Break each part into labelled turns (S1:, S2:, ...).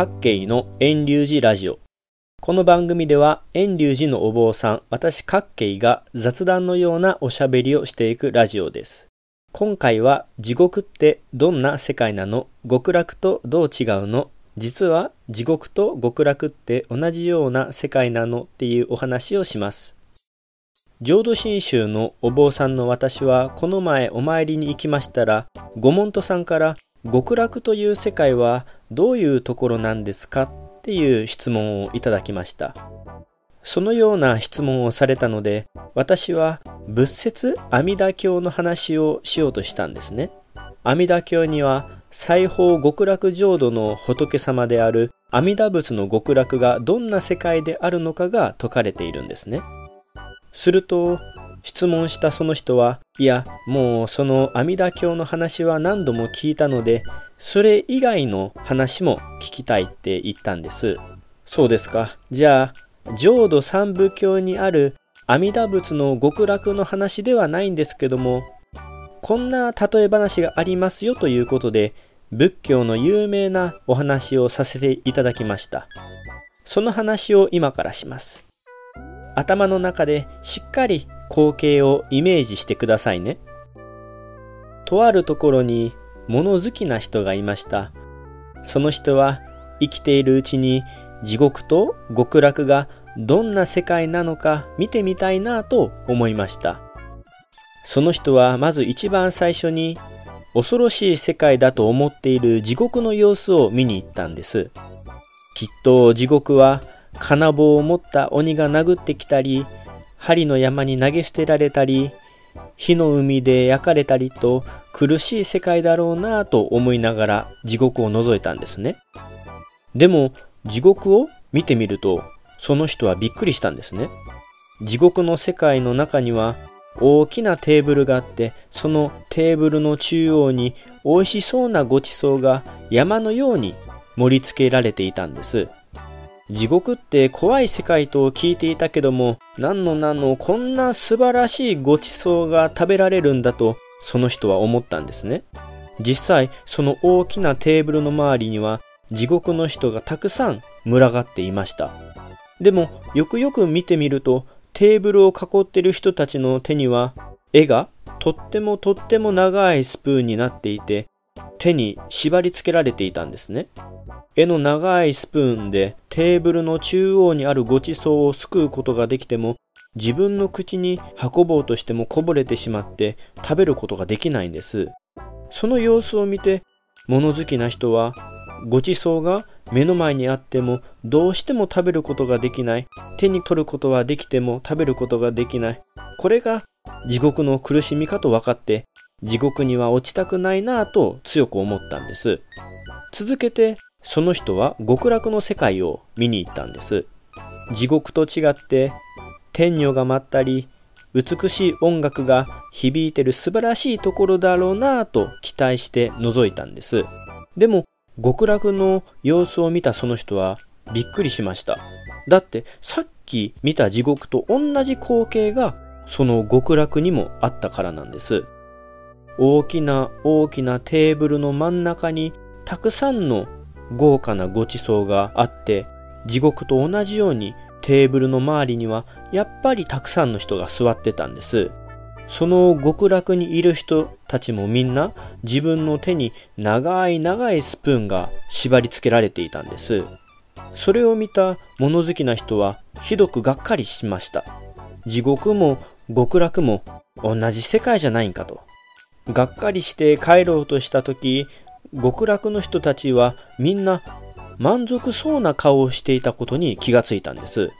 S1: 各慶の遠流寺ラジオ。この番組では遠流寺のお坊さん、私各慶が雑談のようなおしゃべりをしていくラジオです。今回は地獄ってどんな世界なの？極楽とどう違うの？実は地獄と極楽って同じような世界なの？っていうお話をします。浄土真宗のお坊さんの私はこの前お参りに行きましたら、ご門徒さんから極楽という世界はどういうところなんですかっていう質問をいただきました。そのような質問をされたので、私は仏説阿弥陀経の話をしようとしたんですね。阿弥陀経には西方極楽浄土の仏様である阿弥陀仏の極楽がどんな世界であるのかが説かれているんですね。すると、質問したその人は、いや、もうその阿弥陀経の話は何度も聞いたので、それ以外の話も聞きたいって言ったんです。そうですか。じゃあ、浄土三部経にある阿弥陀仏の極楽の話ではないんですけども、こんな例え話がありますよということで、仏教の有名なお話をさせていただきました。その話を今からします。頭の中でしっかり光景をイメージしてくださいね。とあるところに物好きな人がいました。その人は生きているうちに地獄と極楽がどんな世界なのか見てみたいなと思いました。その人はまず一番最初に恐ろしい世界だと思っている地獄の様子を見に行ったんです。きっと地獄は金棒を持った鬼が殴ってきたり、針の山に投げ捨てられたり、火の海で焼かれたりと苦しい世界だろうなぁと思いながら地獄を覗いたんですね。でも地獄を見てみるとその人はびっくりしたんですね。地獄の世界の中には大きなテーブルがあってそのテーブルの中央に美味しそうなごちそうが山のように盛り付けられていたんです。地獄って怖い世界と聞いていたけども、何の何のこんな素晴らしいごちそうが食べられるんだと、その人は思ったんですね。実際、その大きなテーブルの周りには、地獄の人がたくさん群がっていました。でも、よくよく見てみると、テーブルを囲ってる人たちの手には、絵がとってもとっても長いスプーンになっていて、手に縛り付けられていたんですね。絵の長いスプーンでテーブルの中央にあるごちそうをすくうことができても自分の口に運ぼうとしてもこぼれてしまって食べることができないんです。その様子を見て物好きな人はごちそうが目の前にあってもどうしても食べることができない手に取ることはできても食べることができないこれが地獄の苦しみかと分かって地獄には落ちたくないなぁと強く思ったんです続けてその人は極楽の世界を見に行ったんです。地獄と違って天女が舞ったり美しい音楽が響いてる素晴らしいところだろうなぁと期待して覗いたんです。でも極楽の様子を見たその人はびっくりしました。だってさっき見た地獄と同じ光景がその極楽にもあったからなんです。大きな大きなテーブルの真ん中にたくさんの豪華なごちそうがあって、地獄と同じようにテーブルの周りにはやっぱりたくさんの人が座ってたんです。その極楽にいる人たちもみんな自分の手に長い長いスプーンが縛り付けられていたんです。それを見た物好きな人はひどくがっかりしました。地獄も極楽も同じ世界じゃないんかと。がっかりして帰ろうとした時、極楽の人たちはみんな満足そうな顔をしていたことに気がついたんです。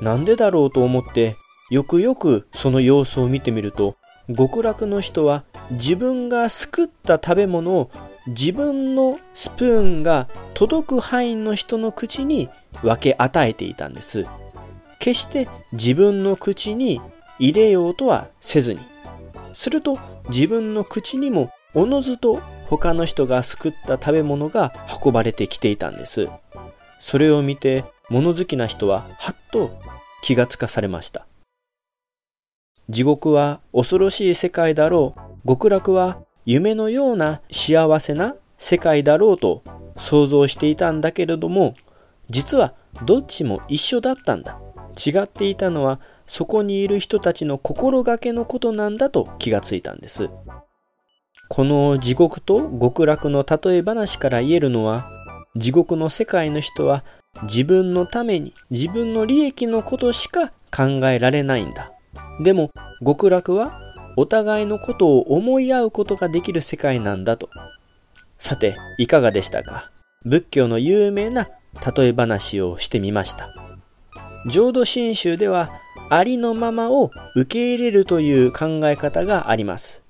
S1: なんでだろうと思ってよくよくその様子を見てみると極楽の人は自分がすくった食べ物を自分のスプーンが届く範囲の人の口に分け与えていたんです。決して自分の口に入れようとはせずに。すると自分の口にもおのずと他の人が救った食べ物が運ばれてきていたんです。それを見て物好きな人ははっと気がつかされました。地獄は恐ろしい世界だろう。極楽は夢のような幸せな世界だろうと想像していたんだけれども、実はどっちも一緒だったんだ。違っていたのはそこにいる人たちの心がけのことなんだと気がついたんです。この地獄と極楽の例え話から言えるのは、地獄の世界の人は自分のために自分の利益のことしか考えられないんだ。でも極楽はお互いのことを思い合うことができる世界なんだと。さて、いかがでしたか？仏教の有名な例え話をしてみました。浄土真宗ではありのままを受け入れるという考え方があります。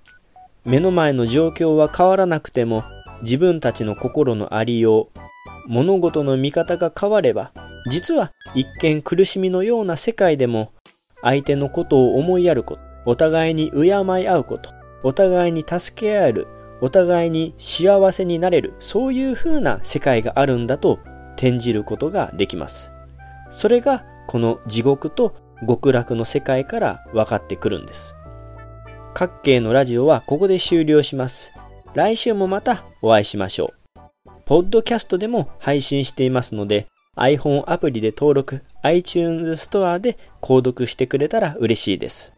S1: 目の前の状況は変わらなくても自分たちの心のありよう、物事の見方が変われば、実は一見苦しみのような世界でも相手のことを思いやること、お互いに敬い合うこと、お互いに助け合える、お互いに幸せになれる、そういう風な世界があるんだと転じることができます。それがこの地獄と極楽の世界から分かってくるんです。各系のラジオはここで終了します。来週もまたお会いしましょう。ポッドキャストでも配信していますので、iPhone アプリで登録、iTunes ストアで購読してくれたら嬉しいです。